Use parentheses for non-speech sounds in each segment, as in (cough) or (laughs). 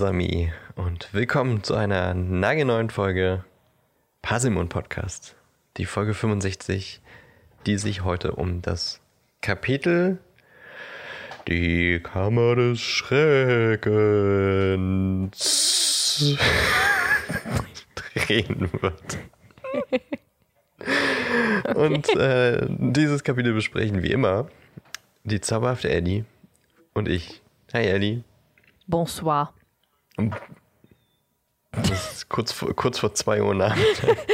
Mes amis, und willkommen zu einer nagelneuen Folge Pasimon Podcast. Die Folge 65, die sich heute um das Kapitel Die Kammer des Schreckens (laughs) drehen wird. (laughs) Und äh, dieses Kapitel besprechen wie immer die zauberhafte Eddie und ich. Hi Eddie. Bonsoir. Das ist kurz vor, kurz vor 2 Uhr Nachmittag. (laughs)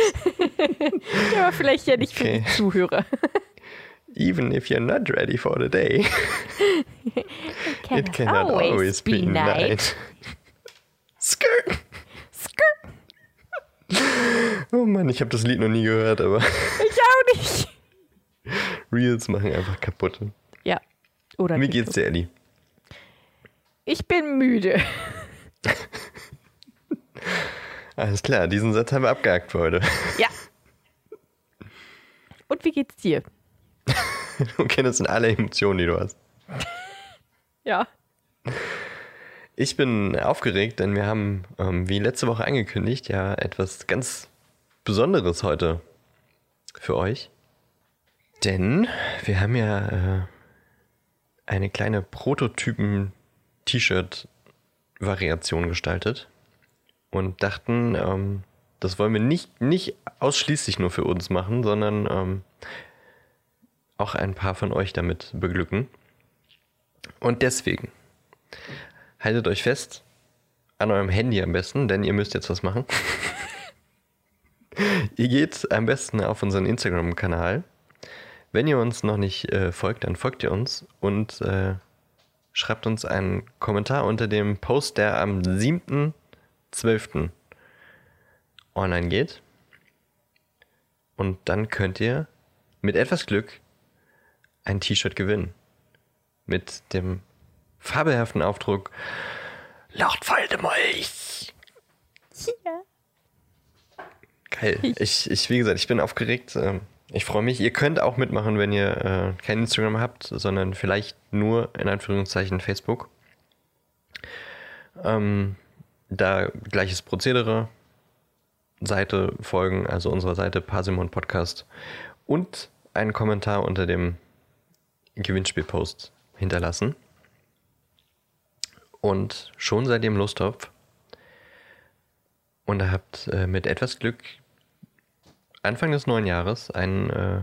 Ja, aber vielleicht ja nicht für Okay. die Zuhörer. Even if you're not ready for the day, (laughs) it cannot always be night. Skirt. Skirt. Oh Mann, ich habe das Lied noch nie gehört, aber Ich auch nicht. (laughs) Reels machen einfach kaputt. Ja. Oder Wie geht's dir, Eddie? Ich bin müde. (laughs) Alles klar, diesen Satz haben wir abgehakt für heute. Ja. Und wie geht's dir? (laughs) Okay, das sind alle Emotionen, die du hast. (laughs) Ja. Ich bin aufgeregt, denn wir haben, ähm, wie letzte Woche angekündigt, ja etwas ganz Besonderes heute für euch. Denn wir haben ja äh, eine kleine Prototypen-T-Shirt-Variation gestaltet und dachten, ähm, das wollen wir nicht, nicht ausschließlich nur für uns machen, sondern ähm, auch ein paar von euch damit beglücken. Und deswegen haltet euch fest, an eurem Handy am besten, denn ihr müsst jetzt was machen. (laughs) ihr geht am besten auf unseren Instagram-Kanal. Wenn ihr uns noch nicht äh, folgt, dann folgt ihr uns und äh, schreibt uns einen Kommentar unter dem Post, der am 7.12. online geht. Und dann könnt ihr mit etwas Glück ein T-Shirt gewinnen. Mit dem fabelhaften Aufdruck Lord Voldemort. Ja. Geil. (laughs) Ich, ich, wie gesagt, ich bin aufgeregt. Ähm, Ich freue mich. Ihr könnt auch mitmachen, wenn ihr äh, kein Instagram habt, sondern vielleicht nur in Anführungszeichen Facebook. Ähm, da gleiches Prozedere. Seite folgen, also unserer Seite Parsimon Podcast und einen Kommentar unter dem Gewinnspielpost hinterlassen. Und schon seid ihr im Lostopf. Und habt äh, mit etwas Glück Anfang des neuen Jahres ein äh,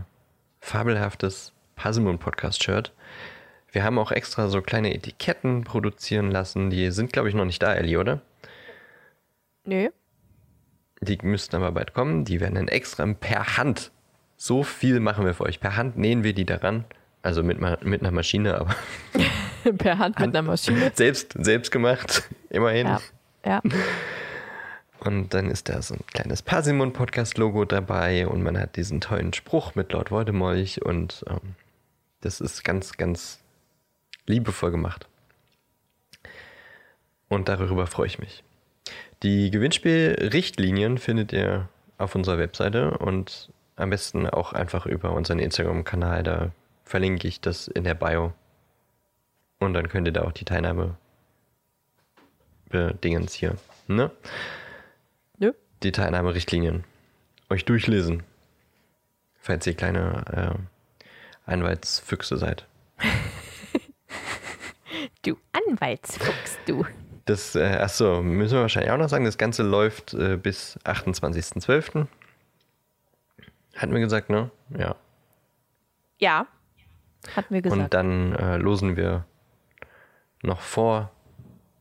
fabelhaftes Parsimon Podcast Shirt. Wir haben auch extra so kleine Etiketten produzieren lassen. Die sind, glaube ich, noch nicht da, Ellie, oder? Nö. Die müssten aber bald kommen. Die werden dann extra per Hand. So viel machen wir für euch. Per Hand nähen wir die daran. Also mit, mit einer Maschine, aber (laughs) per Hand mit einer Maschine. selbst, selbst gemacht. (laughs) Immerhin. Ja. Ja. Und dann ist da so ein kleines Parsimon-Podcast-Logo dabei und man hat diesen tollen Spruch mit Lord Voldemort und ähm, das ist ganz, ganz liebevoll gemacht. Und darüber freue ich mich. Die Gewinnspielrichtlinien findet ihr auf unserer Webseite und am besten auch einfach über unseren Instagram-Kanal. Da verlinke ich das in der Bio. Und dann könnt ihr da auch die Teilnahme bedingens hier. Ne? Teilnahmerichtlinien euch durchlesen, falls ihr kleine äh, Anwaltsfüchse seid. (laughs) Du Anwaltsfuchs, du. Das, äh, achso, müssen wir wahrscheinlich auch noch sagen, das Ganze läuft äh, bis 28.12. Hatten wir gesagt, ne? Ja. Ja. Hat mir gesagt. Und dann äh, losen wir noch vor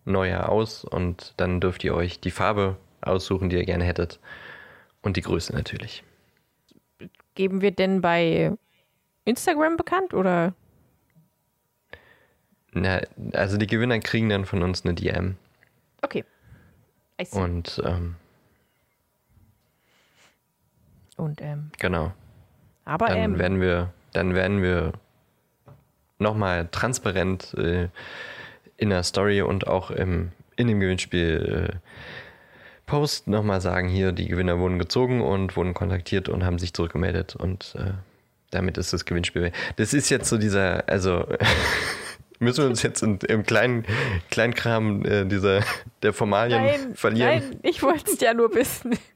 Neujahr aus und dann dürft ihr euch die Farbe aussuchen, die ihr gerne hättet. Und die Größe natürlich. Geben wir denn bei Instagram bekannt oder? Na, also die Gewinner kriegen dann von uns eine DM. Okay. Und ähm, Und ähm, genau. aber Dann ähm, werden wir, dann werden wir nochmal transparent äh, in der Story und auch im, in dem Gewinnspiel äh, Post nochmal sagen, hier, die Gewinner wurden gezogen und wurden kontaktiert und haben sich zurückgemeldet und äh, damit ist das Gewinnspiel weg. Das ist jetzt so dieser, also (laughs) Müssen wir uns jetzt in, im kleinen Kleinkram äh, dieser, der Formalien Nein, verlieren? nein, ich wollte es ja nur wissen. (laughs)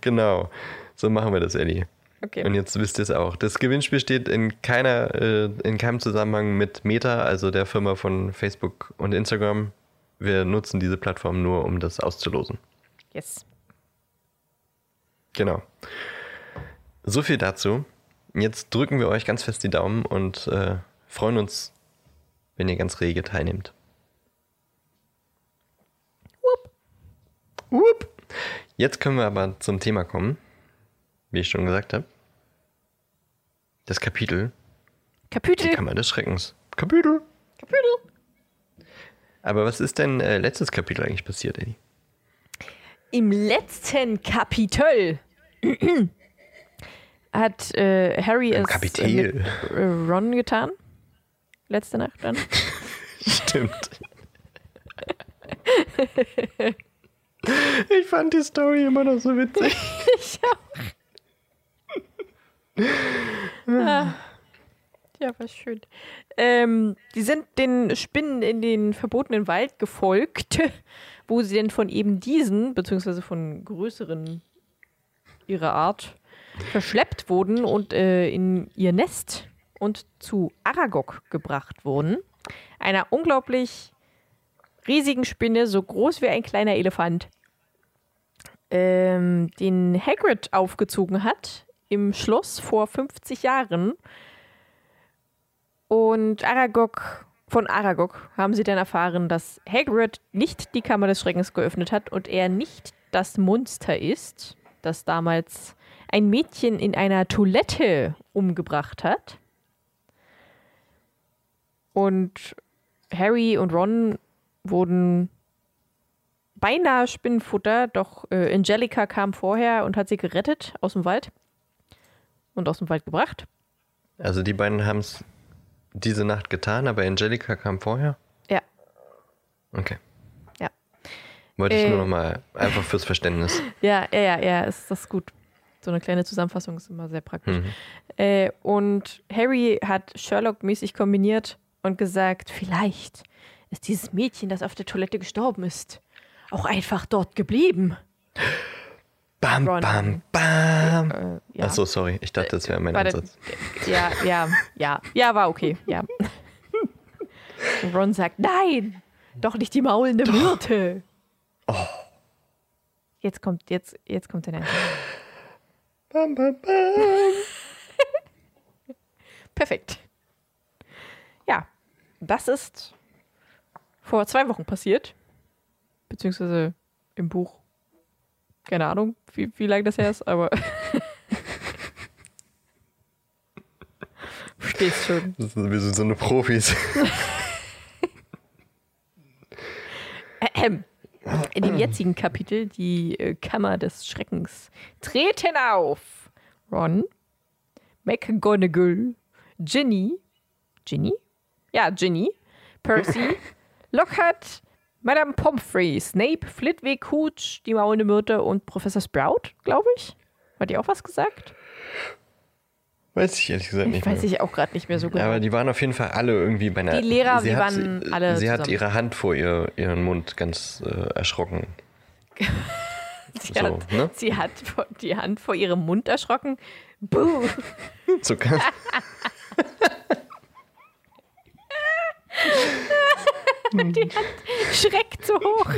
Genau. So machen wir das, Ellie. Okay. Und jetzt wisst ihr es auch. Das Gewinnspiel steht in keiner, äh, in keinem Zusammenhang mit Meta, also der Firma von Facebook und Instagram. Wir nutzen diese Plattform nur, um das auszulosen. Yes. Genau. So viel dazu. Jetzt drücken wir euch ganz fest die Daumen und äh, freuen uns, wenn ihr ganz rege teilnehmt. Whoop. Whoop. Jetzt können wir aber zum Thema kommen, wie ich schon gesagt habe. Das Kapitel, die Kapitel. Kammer des Schreckens. Kapitel. Kapitel. Aber was ist denn äh, letztes Kapitel eigentlich passiert, Eddie? Im letzten Kapitel (clears throat) hat äh, Harry Im es Kapitel. mit äh, Ron getan. Letzte Nacht dann. (laughs) Stimmt. (laughs) ich fand die Story immer noch so witzig. (laughs) ich auch. ah. Ja, war schön. Ähm, die sind den Spinnen in den verbotenen Wald gefolgt, wo sie denn von eben diesen, beziehungsweise von größeren ihrer Art, verschleppt wurden und äh, in ihr Nest und zu Aragog gebracht wurden. Einer unglaublich riesigen Spinne, so groß wie ein kleiner Elefant, ähm, den Hagrid aufgezogen hat im Schloss vor 50 Jahren. Und Aragog, von Aragog haben sie dann erfahren, dass Hagrid nicht die Kammer des Schreckens geöffnet hat und er nicht das Monster ist, das damals ein Mädchen in einer Toilette umgebracht hat. Und Harry und Ron wurden beinahe Spinnenfutter, doch äh, Angelica kam vorher und hat sie gerettet aus dem Wald und aus dem Wald gebracht. Also die beiden haben es diese Nacht getan, aber Angelika kam vorher? Ja, Okay. Ja. Wollte ich Äh. nur noch mal einfach fürs Verständnis. (laughs) ja, ja, ja, ja, ist das gut. So eine kleine Zusammenfassung ist immer sehr praktisch. Mhm. Äh, und Harry hat Sherlock-mäßig kombiniert und gesagt, vielleicht ist dieses Mädchen, das auf der Toilette gestorben ist, auch einfach dort geblieben. Bam, Ron. bam, bam. Äh, ja. Achso, sorry. Ich dachte, das wäre mein War der- Ansatz. Ja, ja, ja, ja, war okay, ja. Und Ron sagt, nein, doch nicht die maulende Myrte. Oh. Jetzt kommt, jetzt, jetzt kommt der Name. Bam, bam, bam. (laughs) Perfekt. Ja, das ist vor zwei Wochen passiert. Beziehungsweise im Buch. Keine Ahnung, wie, wie lange das her ist, aber. (laughs) Verstehst schon. Das sind wir sind so eine Profis. Ahem. In dem jetzigen Kapitel, die äh, Kammer des Schreckens, treten auf Ron, McGonagall, Ginny, Ginny? Ja, Ginny, Percy, (laughs) Lockhart, Madame Pomfrey, Snape, Flitwick, Hooch, die maulende Myrte und Professor Sprout, glaube ich. Hat die auch was gesagt? Weiß ich ehrlich gesagt nicht Ich weiß mehr. ich auch gerade nicht mehr so genau. Aber die waren auf jeden Fall alle irgendwie bei einer. Die Lehrer, sie die hat, waren alle Sie hat zusammen. ihre Hand vor ihr, ihren Mund ganz äh, erschrocken. (laughs) sie, so, hat, ne? sie hat die Hand vor ihrem Mund erschrocken. Buh! (laughs) So ganz, (laughs) (laughs) schreckt so hoch. (laughs)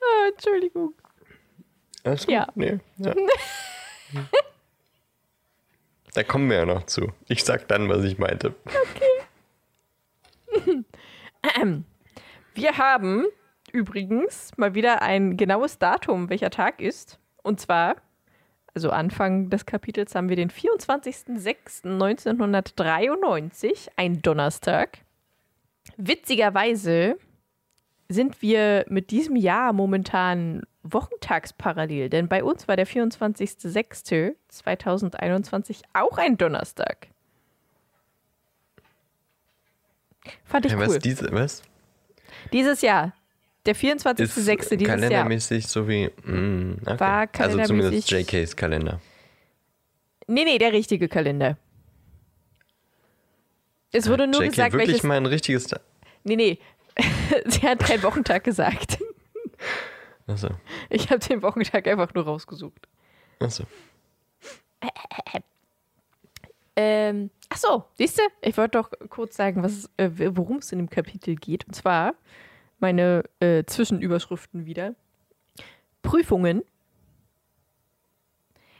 ah, Entschuldigung. Alles gut? Ja. Nee. Ja. Da kommen wir ja noch zu. Ich sag dann, was ich meinte. Wir haben übrigens mal wieder ein genaues Datum, welcher Tag ist. Und zwar, also Anfang des Kapitels haben wir den 24.06.1993, ein Donnerstag. Witzigerweise sind wir mit diesem Jahr momentan wochentagsparallel, denn bei uns war der 24.06.2021 auch ein Donnerstag. Fand ich Ja, cool. was, diese, was? Dieses Jahr. Der Ist 24.06. dieses Jahr. kalendermäßig so wie. Mm, okay. War also zumindest kalendermäßig- JKs Kalender. Nee, nee, der richtige Kalender. Es wurde nur Jackie, gesagt, wirklich welches. mal ein richtiges. Ta- Nee, nee. (laughs) Sie hat keinen Wochentag gesagt. Achso. Ich habe den Wochentag einfach nur rausgesucht. Achso. Ähm, ach so, siehst du? Ich wollte doch kurz sagen, was, äh, worum es in dem Kapitel geht. Und zwar meine äh, Zwischenüberschriften wieder. Prüfungen.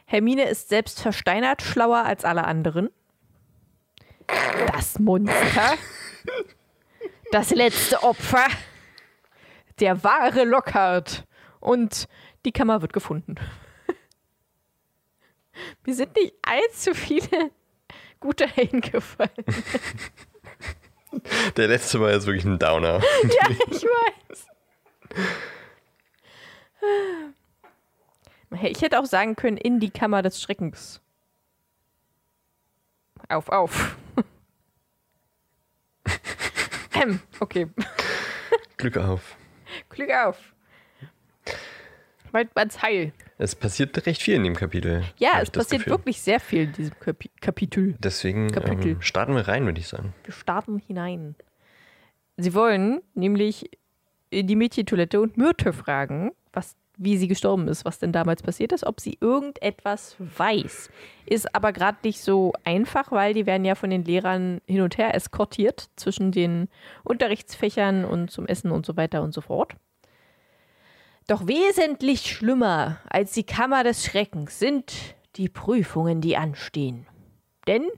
Hermine ist selbst versteinert schlauer als alle anderen. Das Monster. Das letzte Opfer. Der wahre Lockhart. Und die Kammer wird gefunden. (laughs) Mir sind nicht allzu viele gute eingefallen. (laughs) (laughs) Der letzte war jetzt wirklich ein Downer. (laughs) ja, ich weiß. (laughs) Ich hätte auch sagen können, in die Kammer des Schreckens. Auf, auf. ähm, okay. Glück auf. Glück auf. Bald man's heil. Es passiert recht viel in dem Kapitel. Ja, es passiert wirklich sehr viel in diesem Kapi Kapitel. Deswegen Kapitel. ähm, starten wir rein, würde ich sagen. Wir starten hinein. Sie wollen nämlich in die Mädchentoilette und Myrte fragen, was, wie sie gestorben ist, was denn damals passiert ist, ob sie irgendetwas weiß. Ist aber gerade nicht so einfach, weil die werden ja von den Lehrern hin und her eskortiert zwischen den Unterrichtsfächern und zum Essen und so weiter und so fort. Doch wesentlich schlimmer als die Kammer des Schreckens sind die Prüfungen, die anstehen. Denn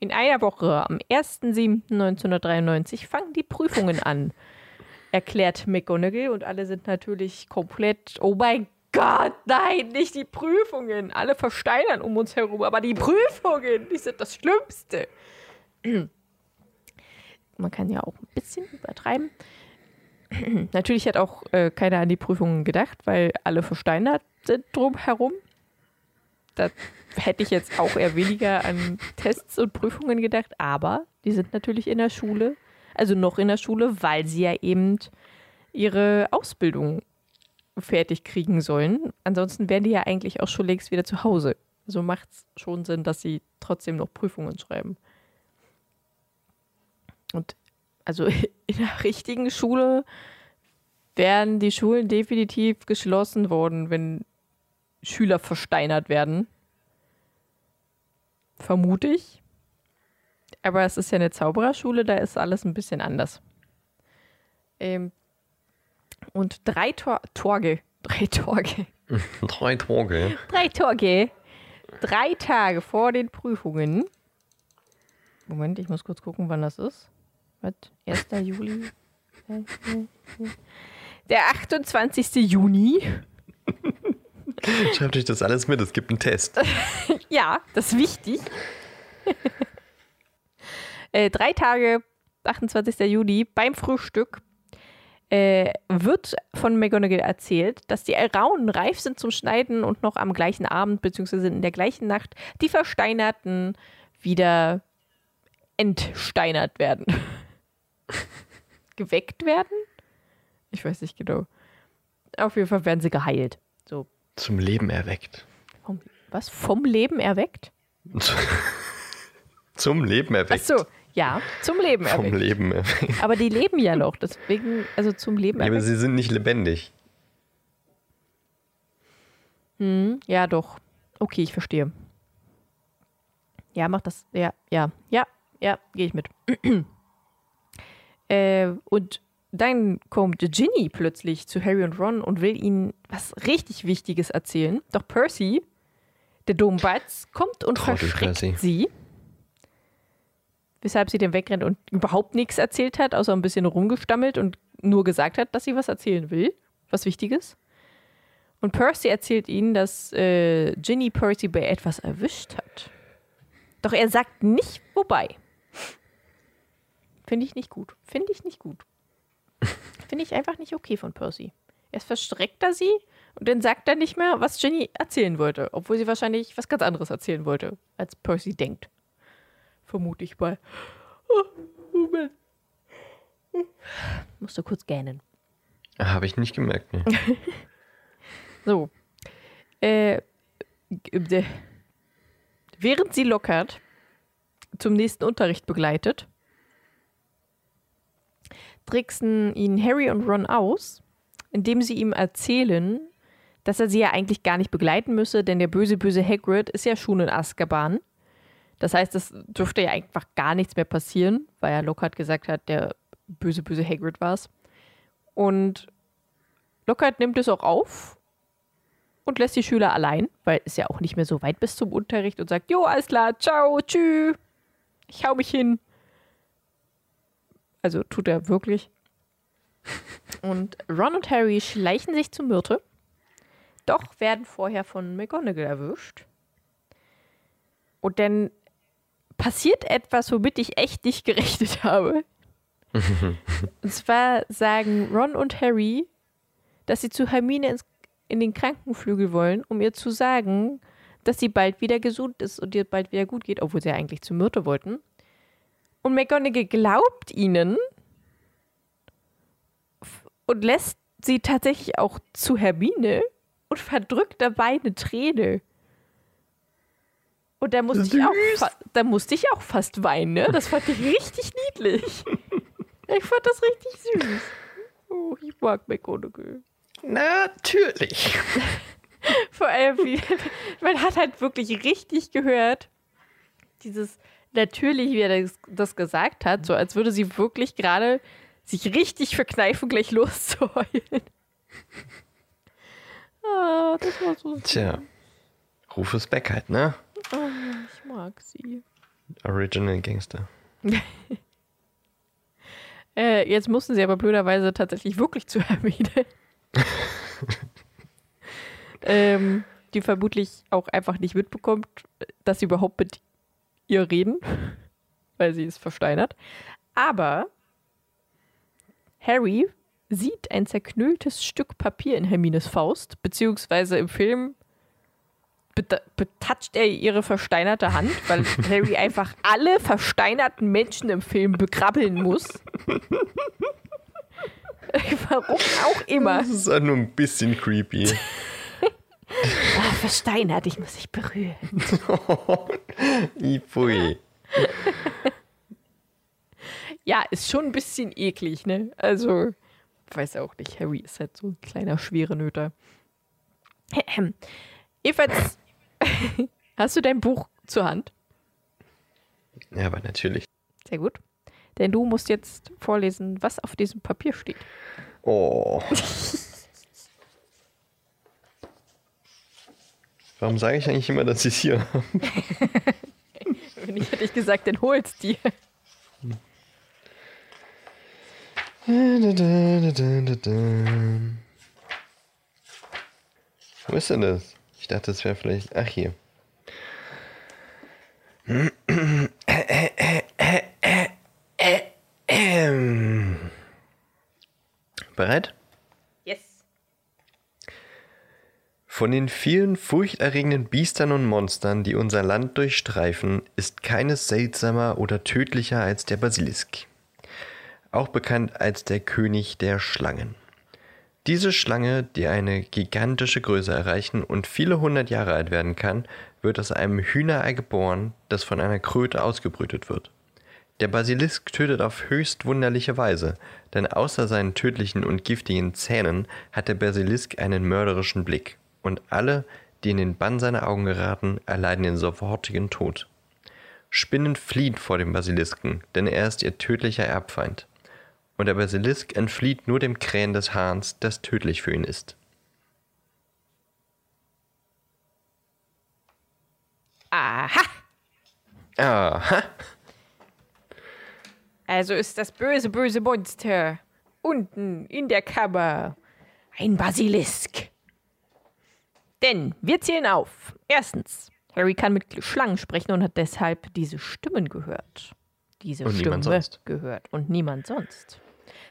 in einer Woche, am 1.7.1993, fangen die Prüfungen an, (laughs) erklärt McGonagall. Und alle sind natürlich komplett, oh mein Gott, nein, nicht die Prüfungen. Alle versteinern um uns herum, aber die Prüfungen, die sind das Schlimmste. (clears throat) Man kann ja auch ein bisschen übertreiben. (clears throat) Natürlich hat auch äh, keiner an die Prüfungen gedacht, weil alle versteinert sind drumherum. Da hätte ich jetzt auch eher weniger an Tests und Prüfungen gedacht, aber die sind natürlich in der Schule, also noch in der Schule, weil sie ja eben ihre Ausbildung fertig kriegen sollen. Ansonsten wären die ja eigentlich auch schon längst wieder zu Hause. Also macht es schon Sinn, dass sie trotzdem noch Prüfungen schreiben. Und also (laughs) in der richtigen Schule wären die Schulen definitiv geschlossen worden, wenn Schüler versteinert werden. Vermute ich. Aber es ist ja eine Zaubererschule, da ist alles ein bisschen anders. Ähm, und drei Tor Torge, (laughs) drei Torge, Drei Tage. drei Torge, drei Tage vor den Prüfungen. Moment, ich muss kurz gucken, wann das ist. Was? 1. (laughs) Juli? Der 28. Juni. (laughs) Schreibt euch das alles mit, es gibt einen Test. (laughs) Ja, das ist wichtig. äh, drei Tage, 28. Juni, beim Frühstück äh, wird von McGonagall erzählt, dass die Raunen reif sind zum Schneiden und noch am gleichen Abend bzw. in der gleichen Nacht die Versteinerten wieder entsteinert werden. (laughs) Geweckt werden? Ich weiß nicht genau. Auf jeden Fall werden sie geheilt. So, Zum Leben erweckt. vom, was? Vom Leben erweckt? (laughs) Zum Leben Ach erweckt. so, ja, zum Leben Vom erweckt. Leben erweckt. Aber die leben ja noch, deswegen, also zum Leben Ja, aber erweckt. sie sind nicht lebendig. Hm, ja, doch. Okay, ich verstehe. Ja, mach das. Ja, ja, ja, ja, gehe ich mit. (clears throat) äh, und dann kommt Ginny plötzlich zu Harry und Ron und will ihnen was richtig Wichtiges erzählen. Doch Percy, der Dummbatz, kommt und Trottel verschreckt Percy. sie. Weshalb sie dann wegrennt und überhaupt nichts erzählt hat, außer ein bisschen rumgestammelt und nur gesagt hat, dass sie was erzählen will. Was Wichtiges. Und Percy erzählt ihnen, dass äh, Ginny Percy bei etwas erwischt hat. Doch er sagt nicht, wobei. Finde ich nicht gut. Finde ich nicht gut. (laughs) Finde ich einfach nicht okay von Percy. Erst verstreckt er sie und dann sagt er nicht mehr, was Ginny erzählen wollte. Obwohl sie wahrscheinlich was ganz anderes erzählen wollte, als Percy denkt. Vermute ich mal. Oh, (sighs) Moment. Musst du kurz gähnen. Habe ich nicht gemerkt. Nee. (laughs) So. Äh, äh, während sie Lockhart zum nächsten Unterricht begleitet, tricksen ihn Harry und Ron aus, indem sie ihm erzählen, dass er sie ja eigentlich gar nicht begleiten müsse, denn der böse, böse Hagrid ist ja schon in Azkaban. Das heißt, es dürfte ja einfach gar nichts mehr passieren, weil ja Lockhart gesagt hat, der böse, böse Hagrid war es. Und Lockhart nimmt es auch auf und lässt die Schüler allein, weil es ja auch nicht mehr so weit bis zum Unterricht und sagt, jo, alles klar, ciao, tschüss, ich hau mich hin. Also tut er wirklich. Und Ron und Harry schleichen sich zu Myrte, doch werden vorher von McGonagall erwischt. Und dann passiert etwas, womit ich echt nicht gerechnet habe. (laughs) und zwar sagen Ron und Harry, dass sie zu Hermine ins, in den Krankenflügel wollen, um ihr zu sagen, dass sie bald wieder gesund ist und ihr bald wieder gut geht, obwohl sie ja eigentlich zu Myrte wollten. Und McGonagall glaubt ihnen und lässt sie tatsächlich auch zu Hermine und verdrückt dabei eine Träne. Und da musste, ich auch, da musste ich auch fast weinen, ne? Das fand ich richtig niedlich. (laughs) Ich fand das richtig süß. Oh, ich mag McGonagall. Natürlich. (laughs) Vor allem, wie, man hat halt wirklich richtig gehört, dieses natürlich, wie er das, das gesagt hat, so als würde sie wirklich gerade sich richtig verkneifen, gleich loszuheulen. (laughs) ah, das war so. Tja, Rufus Beck halt, ne? Oh, ich mag sie. Original Gangster. (laughs) äh, jetzt mussten sie aber blöderweise tatsächlich wirklich zu (laughs) Hermine. ähm, die vermutlich auch einfach nicht mitbekommt, dass sie überhaupt mit ihr reden, weil sie ist versteinert. Aber Harry sieht ein zerknülltes Stück Papier in Hermines Faust, beziehungsweise im Film betatscht er ihre versteinerte Hand, weil (laughs) Harry einfach alle versteinerten Menschen im Film bekrabbeln muss. (laughs) Warum auch immer. Das ist auch nur ein bisschen creepy. (laughs) ah, versteinert, ich muss dich berühren. (laughs) Ipui. ja, ist schon ein bisschen eklig, ne? Also, weiß auch nicht, Harry ist halt so ein kleiner schwere Nöter. (clears throat) Jedenfalls, (laughs) hast du dein Buch zur Hand? Ja, aber natürlich. Sehr gut. Denn du musst jetzt vorlesen, was auf diesem Papier steht. Oh. (laughs) Warum sage ich eigentlich immer, dass ich es hier habe? (laughs) Wenn ich hätte ich gesagt, dann hol's dir. Wo ist denn das? Ich dachte, das wäre vielleicht. Ach, hier. Bereit? Yes. Von den vielen furchterregenden Biestern und Monstern, die unser Land durchstreifen, ist keines seltsamer oder tödlicher als der Basilisk. Auch bekannt als der König der Schlangen. Diese Schlange, die eine gigantische Größe erreichen und viele hundert Jahre alt werden kann, wird aus einem Hühnerei geboren, das von einer Kröte ausgebrütet wird. Der Basilisk tötet auf höchst wunderliche Weise, denn außer seinen tödlichen und giftigen Zähnen hat der Basilisk einen mörderischen Blick, und alle, die in den Bann seiner Augen geraten, erleiden den sofortigen Tod. Spinnen fliehen vor dem Basilisken, denn er ist ihr tödlicher Erbfeind und der Basilisk entflieht nur dem Krähen des Hahns, das tödlich für ihn ist. Aha! Aha! Also ist das böse, böse Monster unten in der Kammer ein Basilisk. Denn wir zählen auf. Erstens, Harry kann mit Schlangen sprechen und hat deshalb diese Stimmen gehört. Diese Und Stimme sonst. gehört und niemand sonst.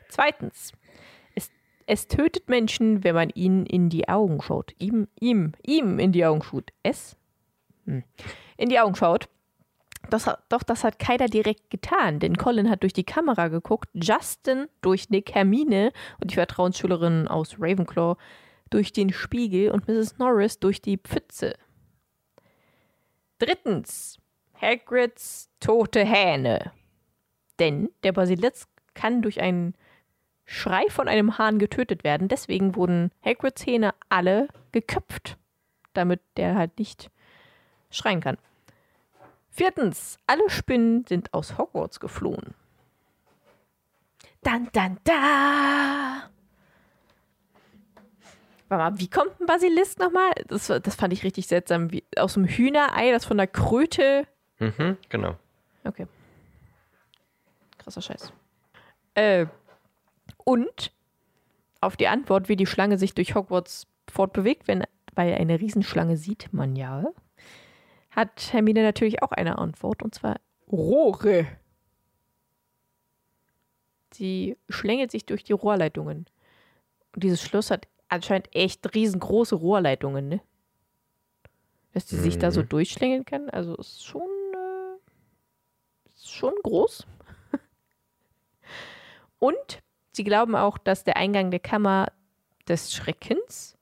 Zweitens, es, es tötet Menschen, wenn man ihnen in die Augen schaut. Ihm, ihm, ihm in die Augen schaut. Es? Hm. In die Augen schaut. Das, doch das hat keiner direkt getan, denn Colin hat durch die Kamera geguckt, Justin durch Nick, Hermine und die Vertrauensschülerin aus Ravenclaw durch den Spiegel und Mrs. Norris durch die Pfütze. Drittens, Hagrids tote Hähne. Denn der Basilisk kann durch einen Schrei von einem Hahn getötet werden. Deswegen wurden Hagrids Hähne alle geköpft, damit der halt nicht schreien kann. Viertens, alle Spinnen sind aus Hogwarts geflohen. Dann, dann, da! Warte mal, wie kommt ein Basilisk nochmal? Das, das fand ich richtig seltsam. Wie, aus dem Hühnerei, das von der Kröte. Mhm, genau. Okay. Krasser Scheiß. Äh, und auf die Antwort, wie die Schlange sich durch Hogwarts fortbewegt, wenn, weil eine Riesenschlange sieht man ja, hat Hermine natürlich auch eine Antwort, und zwar Rohre. Sie schlängelt sich durch die Rohrleitungen. Und dieses Schloss hat anscheinend echt riesengroße Rohrleitungen, ne? Dass sie sich da so Mhm. durchschlängeln kann. Also ist schon, äh, ist schon groß. (laughs) Und sie glauben auch, dass der Eingang der Kammer des Schreckens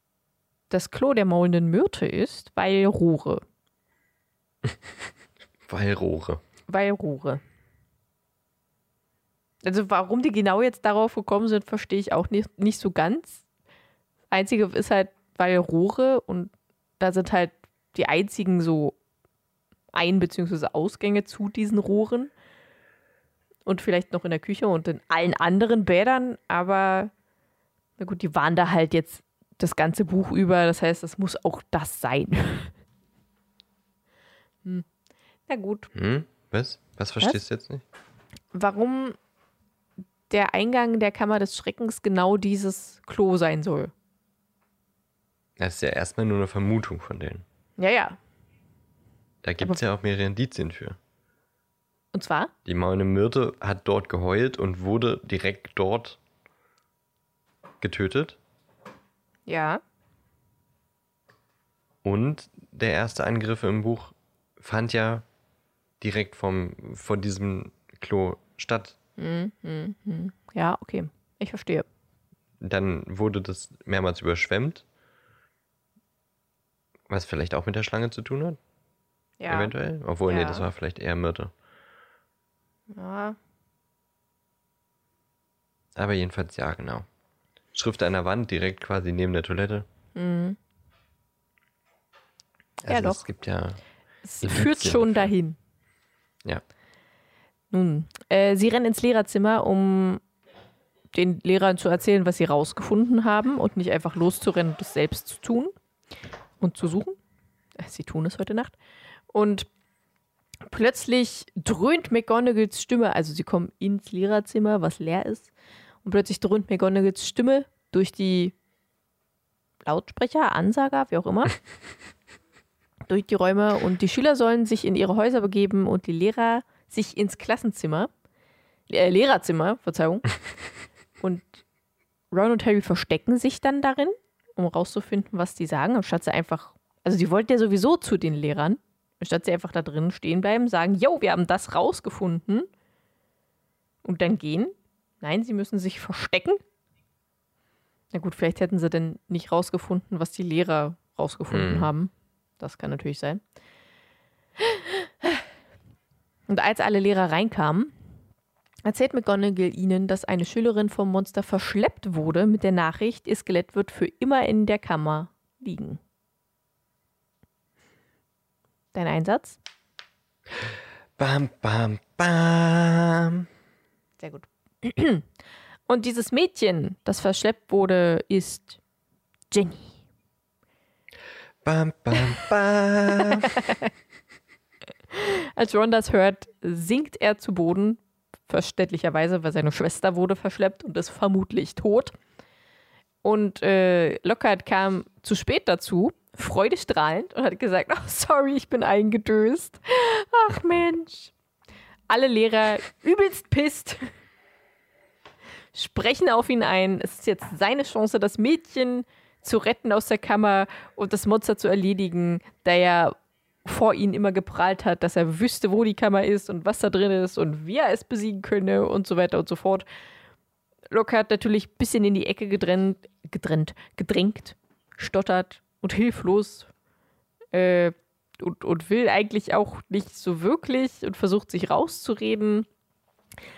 das Klo der maulenden Myrte ist, weil Rohre. Weilrohre. (laughs) Weil Rohre. Also warum die genau jetzt darauf gekommen sind, verstehe ich auch nicht, nicht so ganz. Einzige ist halt, weil Rohre und da sind halt die einzigen so Ein- bzw. Ausgänge zu diesen Rohren. Und vielleicht noch in der Küche und in allen anderen Bädern, aber na gut, die waren da halt jetzt das ganze Buch über, das heißt, das muss auch das sein. (laughs) hm. Na gut, Hm? Was? Was verstehst du jetzt nicht? warum der Eingang der Kammer des Schreckens genau dieses Klo sein soll. Das ist ja erstmal nur eine Vermutung von denen. Ja, ja. Da gibt es ja auch mehrere Indizien für. Und zwar? Die maulende Myrte hat dort geheult und wurde direkt dort getötet. Ja. Und der erste Angriff im Buch fand ja direkt vom, von diesem Klo statt. Hm, hm, hm. Ja, okay. Ich verstehe. Dann wurde das mehrmals überschwemmt. Was vielleicht auch mit der Schlange zu tun hat, Ja. eventuell. Obwohl, nee, Ja. das war vielleicht eher Myrte. ja. Aber jedenfalls ja, genau. Schrift an der Wand, direkt quasi neben der Toilette. Mhm. Also Ja, doch. Es gibt ja. Es führt schon dahin. Ja. Nun, äh, sie rennen ins Lehrerzimmer, um den Lehrern zu erzählen, was sie rausgefunden haben und nicht einfach loszurennen und es selbst zu tun und zu suchen. Sie tun es heute Nacht. Und plötzlich dröhnt McGonagalls Stimme, also sie kommen ins Lehrerzimmer, was leer ist, und plötzlich dröhnt McGonagalls Stimme durch die Lautsprecher, Ansager, wie auch immer, (laughs) durch die Räume und die Schüler sollen sich in ihre Häuser begeben und die Lehrer sich ins Klassenzimmer, äh, Lehrerzimmer, Verzeihung. (laughs) und Ron und Harry verstecken sich dann darin, um rauszufinden, was die sagen, anstatt sie einfach, also die wollten ja sowieso zu den Lehrern, anstatt sie einfach da drinnen stehen bleiben, sagen, yo, wir haben das rausgefunden und dann gehen. Nein, sie müssen sich verstecken. Na gut, vielleicht hätten sie denn nicht rausgefunden, was die Lehrer rausgefunden Hm. haben. Das kann natürlich sein. Und als alle Lehrer reinkamen, erzählt McGonagall ihnen, dass eine Schülerin vom Monster verschleppt wurde mit der Nachricht, ihr Skelett wird für immer in der Kammer liegen. Dein Einsatz? Bam, bam, bam. Sehr gut. (clears throat) Und dieses Mädchen, das verschleppt wurde, ist Jenny. Bam, bam, bam. (laughs) Als Ron das hört, sinkt er zu Boden, verständlicherweise, weil seine Schwester wurde verschleppt und ist vermutlich tot. Und äh, Lockhart kam zu spät dazu, freudestrahlend, und hat gesagt, oh, sorry, ich bin eingedöst. Ach Mensch. Alle Lehrer übelst pisst, sprechen auf ihn ein. Es ist jetzt seine Chance, das Mädchen zu retten aus der Kammer und das Monster zu erledigen, der ja vor ihnen immer geprahlt hat, dass er wüsste, wo die Kammer ist und was da drin ist und wie er es besiegen könne und so weiter und so fort. Lockhart natürlich ein bisschen in die Ecke gedrängt, gedrängt, gedrängt stottert und hilflos äh, und, und will eigentlich auch nicht so wirklich und versucht sich rauszureden,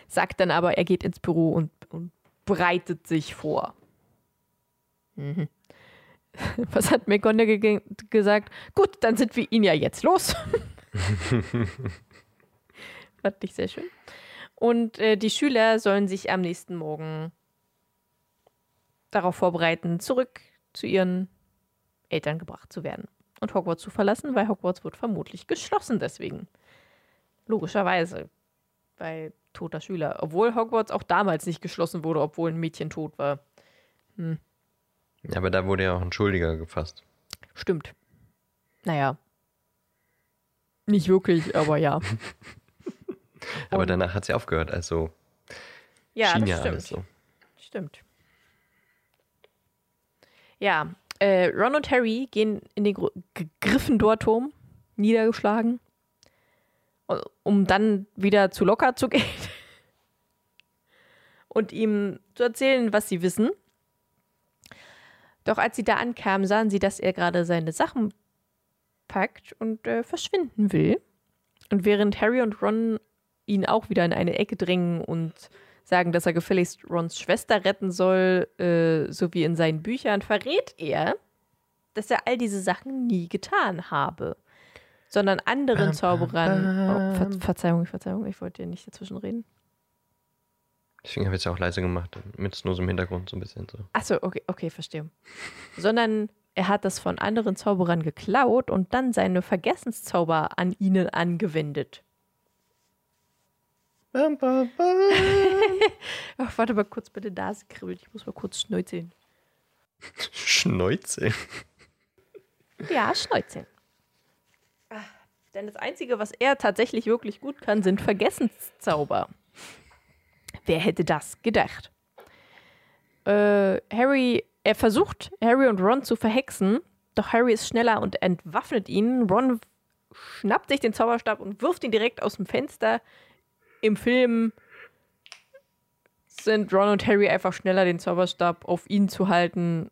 sagt dann aber, er geht ins Büro und, und bereitet sich vor. Mhm. (laughs) Was hat McGonagall ge gesagt? Gut, dann sind wir ihn ja jetzt los. (laughs) Fand ich sehr schön. Und äh, die Schüler sollen sich am nächsten Morgen darauf vorbereiten, zurück zu ihren Eltern gebracht zu werden und Hogwarts zu verlassen, weil Hogwarts wird vermutlich geschlossen deswegen. Logischerweise. Bei toter Schüler. Obwohl Hogwarts auch damals nicht geschlossen wurde, obwohl ein Mädchen tot war. Hm. Ja, aber da wurde ja auch ein Schuldiger gefasst. Stimmt. Naja. Nicht wirklich, aber ja. (laughs) aber und danach hat sie aufgehört, also ja, schien das ja stimmt. alles so. Stimmt. Ja, äh, Ron und Harry gehen in den Gryffindor-Turm, niedergeschlagen, um dann wieder zu Locker zu gehen (laughs) und ihm zu erzählen, was sie wissen. Doch als sie da ankamen, sahen sie, dass er gerade seine Sachen packt und äh, verschwinden will. Und während Harry und Ron ihn auch wieder in eine Ecke drängen und sagen, dass er gefälligst Rons Schwester retten soll, äh, so wie in seinen Büchern, verrät er, dass er all diese Sachen nie getan habe, sondern anderen Zauberern. Oh, Ver Verzeihung, Verzeihung, ich wollte dir nicht dazwischen reden. Deswegen habe ich es auch leise gemacht, mit es nur so im Hintergrund so ein bisschen so. Achso, okay, okay, verstehe. Sondern er hat das von anderen Zauberern geklaut und dann seine Vergessenszauber an ihnen angewendet. Bam, bam, bam. (laughs) Ach, warte mal kurz, bitte Nase kribbelt. Ich muss mal kurz schneuzeln. Schneuze. Ja, schneuzeln. Denn das Einzige, was er tatsächlich wirklich gut kann, sind Vergessenszauber. Wer hätte das gedacht? Äh, Harry, er versucht, Harry und Ron zu verhexen, doch Harry ist schneller und entwaffnet ihn. Ron schnappt sich den Zauberstab und wirft ihn direkt aus dem Fenster. Im Film sind Ron und Harry einfach schneller, den Zauberstab auf ihn zu halten.